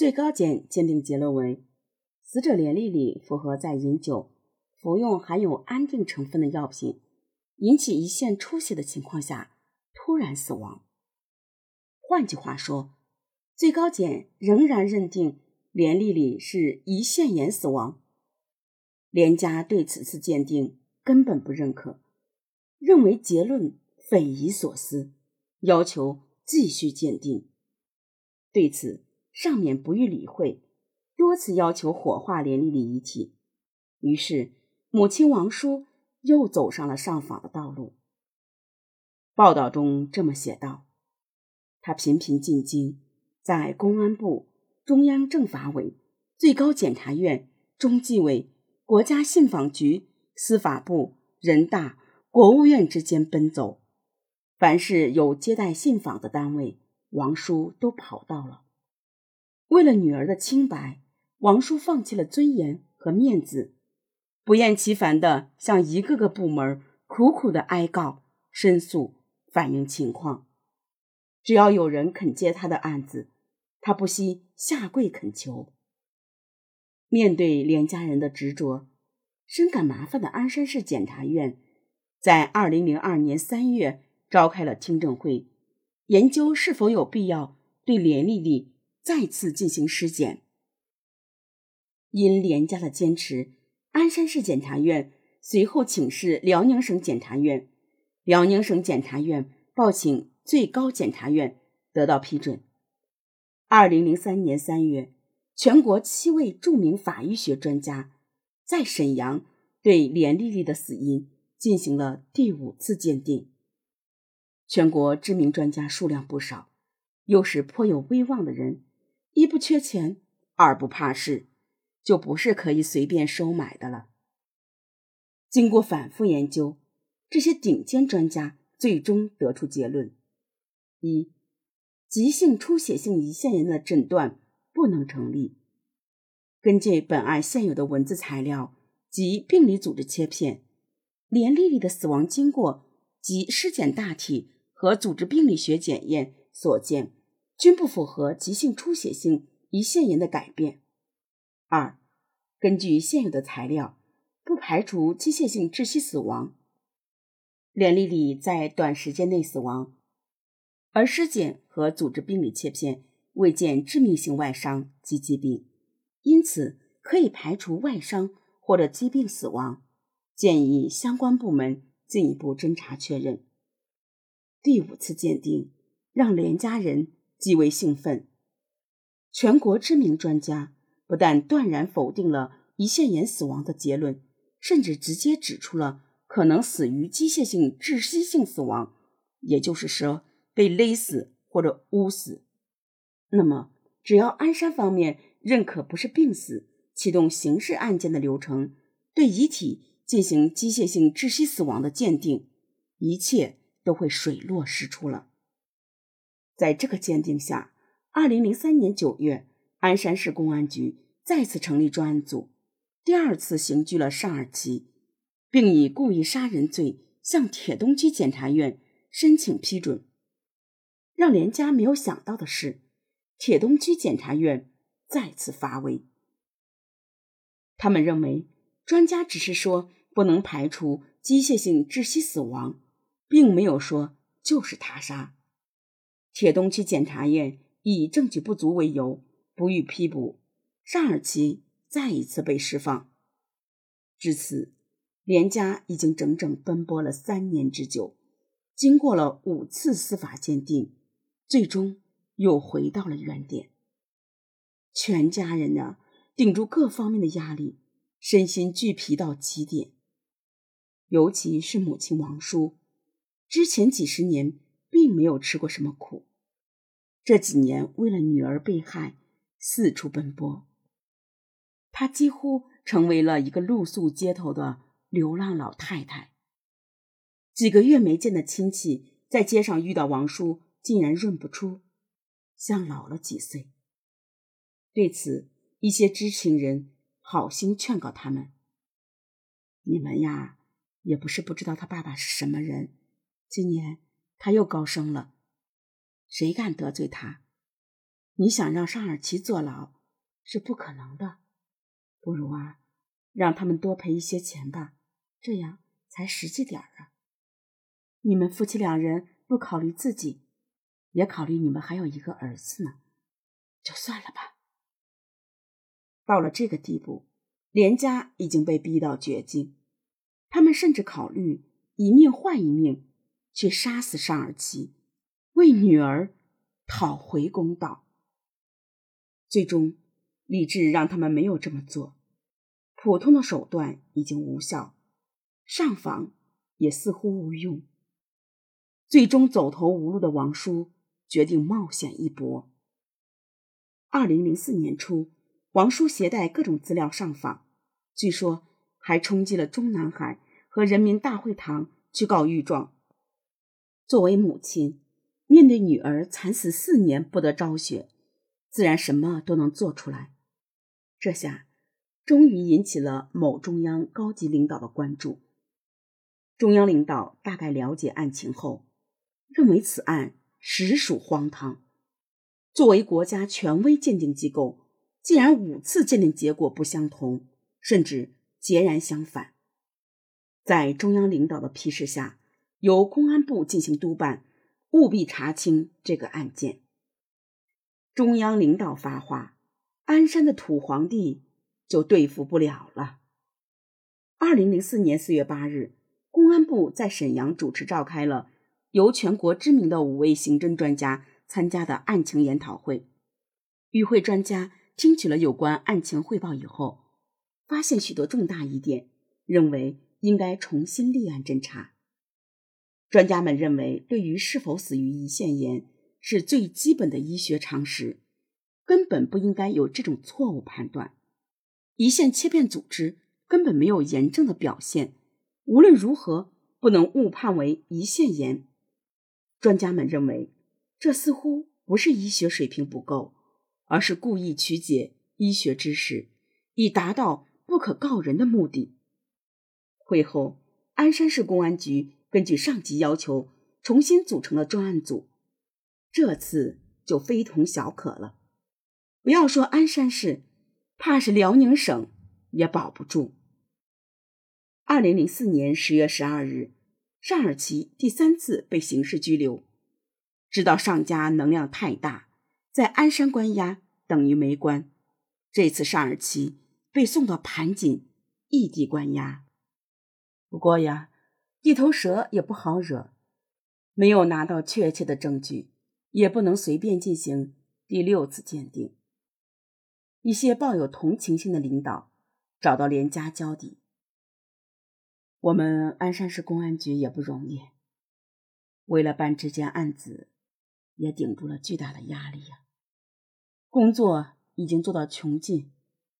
最高检鉴定结论为：死者连丽丽符合在饮酒、服用含有安定成分的药品，引起胰腺出血的情况下突然死亡。换句话说，最高检仍然认定连丽丽是胰腺炎死亡。连家对此次鉴定根本不认可，认为结论匪夷所思，要求继续鉴定。对此，上面不予理会，多次要求火化连丽丽遗体。于是，母亲王叔又走上了上访的道路。报道中这么写道：“他频频进京，在公安部、中央政法委、最高检察院、中纪委。”国家信访局、司法部、人大、国务院之间奔走，凡是有接待信访的单位，王叔都跑到了。为了女儿的清白，王叔放弃了尊严和面子，不厌其烦地向一个个部门苦苦的哀告、申诉、反映情况。只要有人肯接他的案子，他不惜下跪恳求。面对连家人的执着，深感麻烦的鞍山市检察院，在二零零二年三月召开了听证会，研究是否有必要对连丽丽再次进行尸检。因连家的坚持，鞍山市检察院随后请示辽宁省检察院，辽宁省检察院报请最高检察院，得到批准。二零零三年三月。全国七位著名法医学专家在沈阳对连丽丽的死因进行了第五次鉴定。全国知名专家数量不少，又是颇有威望的人，一不缺钱，二不怕事，就不是可以随便收买的了。经过反复研究，这些顶尖专家最终得出结论：一、急性出血性胰腺炎的诊断。不能成立。根据本案现有的文字材料及病理组织切片，连丽丽的死亡经过及尸检大体和组织病理学检验所见，均不符合急性出血性胰腺炎的改变。二，根据现有的材料，不排除机械性窒息死亡。连丽丽在短时间内死亡，而尸检和组织病理切片。未见致命性外伤及疾病，因此可以排除外伤或者疾病死亡。建议相关部门进一步侦查确认。第五次鉴定让连家人极为兴奋。全国知名专家不但断然否定了胰腺炎死亡的结论，甚至直接指出了可能死于机械性窒息性死亡，也就是说被勒死或者捂死。那么，只要鞍山方面认可不是病死，启动刑事案件的流程，对遗体进行机械性窒息死亡的鉴定，一切都会水落石出了。在这个鉴定下，二零零三年九月，鞍山市公安局再次成立专案组，第二次刑拘了尚二奇，并以故意杀人罪向铁东区检察院申请批准。让连家没有想到的是。铁东区检察院再次发威，他们认为专家只是说不能排除机械性窒息死亡，并没有说就是他杀。铁东区检察院以证据不足为由不予批捕，尚尔奇再一次被释放。至此，连家已经整整奔波了三年之久，经过了五次司法鉴定，最终。又回到了原点。全家人呢，顶住各方面的压力，身心俱疲到极点。尤其是母亲王叔，之前几十年并没有吃过什么苦，这几年为了女儿被害，四处奔波。她几乎成为了一个露宿街头的流浪老太太。几个月没见的亲戚，在街上遇到王叔，竟然认不出。像老了几岁。对此，一些知情人好心劝告他们：“你们呀，也不是不知道他爸爸是什么人。今年他又高升了，谁敢得罪他？你想让尚尔奇坐牢是不可能的，不如啊，让他们多赔一些钱吧，这样才实际点儿啊。你们夫妻两人不考虑自己，也考虑你们还有一个儿子呢，就算了吧。到了这个地步，连家已经被逼到绝境，他们甚至考虑一命换一命，去杀死尚尔奇，为女儿讨回公道。最终，理智让他们没有这么做，普通的手段已经无效，上访也似乎无用。最终走投无路的王叔决定冒险一搏。二零零四年初。王叔携带各种资料上访，据说还冲击了中南海和人民大会堂去告御状。作为母亲，面对女儿惨死四年不得昭雪，自然什么都能做出来。这下终于引起了某中央高级领导的关注。中央领导大概了解案情后，认为此案实属荒唐。作为国家权威鉴定机构。既然五次鉴定结果不相同，甚至截然相反，在中央领导的批示下，由公安部进行督办，务必查清这个案件。中央领导发话，鞍山的土皇帝就对付不了了。二零零四年四月八日，公安部在沈阳主持召开了由全国知名的五位刑侦专家参加的案情研讨会，与会专家。听取了有关案情汇报以后，发现许多重大疑点，认为应该重新立案侦查。专家们认为，对于是否死于胰腺炎是最基本的医学常识，根本不应该有这种错误判断。胰腺切片组织根本没有炎症的表现，无论如何不能误判为胰腺炎。专家们认为，这似乎不是医学水平不够。而是故意曲解医学知识，以达到不可告人的目的。会后，鞍山市公安局根据上级要求，重新组成了专案组。这次就非同小可了。不要说鞍山市，怕是辽宁省也保不住。二零零四年十月十二日，尚尔奇第三次被刑事拘留。知道上家能量太大。在鞍山关押等于没关，这次尚尔奇被送到盘锦异地关押。不过呀，地头蛇也不好惹，没有拿到确切的证据，也不能随便进行第六次鉴定。一些抱有同情心的领导找到连家交底，我们鞍山市公安局也不容易，为了办这件案子。也顶住了巨大的压力呀，工作已经做到穷尽，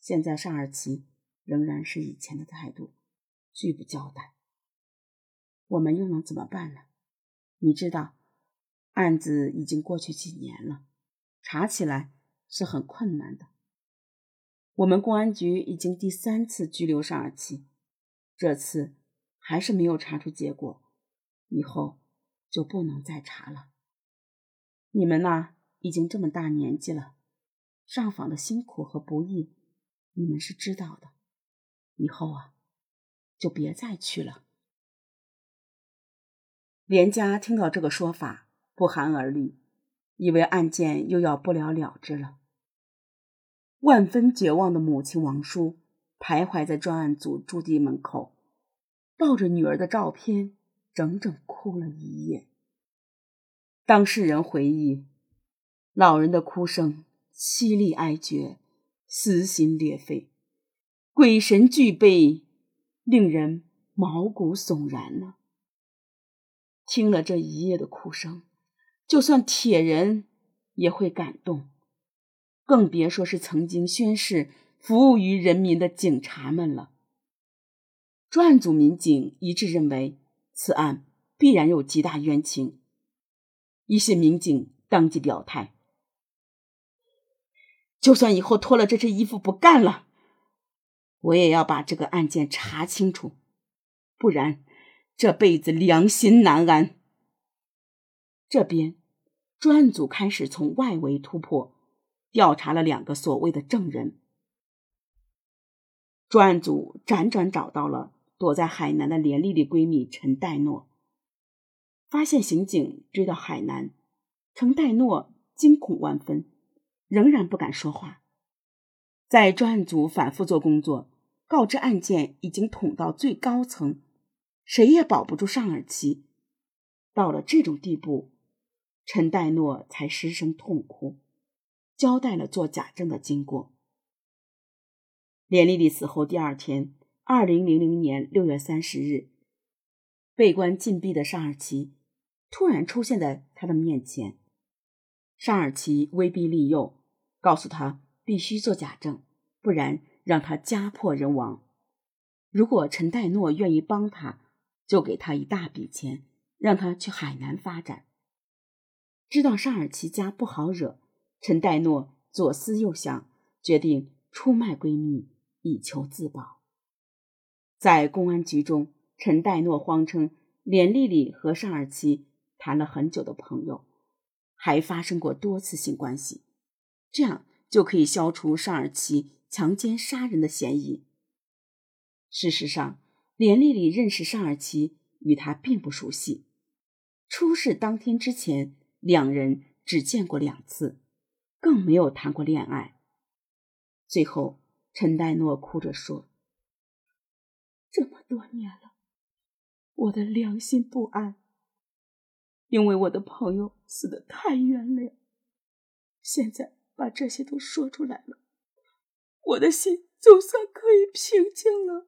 现在尚尔奇仍然是以前的态度，拒不交代。我们又能怎么办呢？你知道，案子已经过去几年了，查起来是很困难的。我们公安局已经第三次拘留尚尔奇，这次还是没有查出结果，以后就不能再查了。你们呐，已经这么大年纪了，上访的辛苦和不易，你们是知道的。以后啊，就别再去了。连家听到这个说法，不寒而栗，以为案件又要不了了之了。万分绝望的母亲王叔徘徊在专案组驻地门口，抱着女儿的照片，整整哭了一夜。当事人回忆，老人的哭声凄厉哀绝，撕心裂肺，鬼神俱悲，令人毛骨悚然呢。听了这一夜的哭声，就算铁人也会感动，更别说是曾经宣誓服务于人民的警察们了。专案组民警一致认为，此案必然有极大冤情。一些民警当即表态：“就算以后脱了这身衣服不干了，我也要把这个案件查清楚，不然这辈子良心难安。”这边专案组开始从外围突破，调查了两个所谓的证人。专案组辗转找到了躲在海南的连丽丽闺蜜陈黛诺，发现刑警追到海南，陈黛诺惊恐万分，仍然不敢说话。在专案组反复做工作，告知案件已经捅到最高层，谁也保不住尚尔奇。到了这种地步，陈代诺才失声痛哭，交代了做假证的经过。连丽丽死后第二天，二零零零年六月三十日，被关禁闭的尚尔奇突然出现在他的面前。尚尔奇威逼利诱，告诉他必须做假证，不然让他家破人亡。如果陈代诺愿意帮他，就给他一大笔钱，让他去海南发展。知道尚尔奇家不好惹，陈代诺左思右想，决定出卖闺蜜。以求自保。在公安局中，陈代诺谎称连丽丽和尚尔奇谈了很久的朋友，还发生过多次性关系，这样就可以消除尚尔奇强奸杀人的嫌疑。事实上，连丽丽认识尚尔奇与他并不熟悉，出事当天之前，两人只见过两次，更没有谈过恋爱。最后。陈代诺哭着说：“这么多年了，我的良心不安，因为我的朋友死得太冤了。现在把这些都说出来了，我的心总算可以平静了。”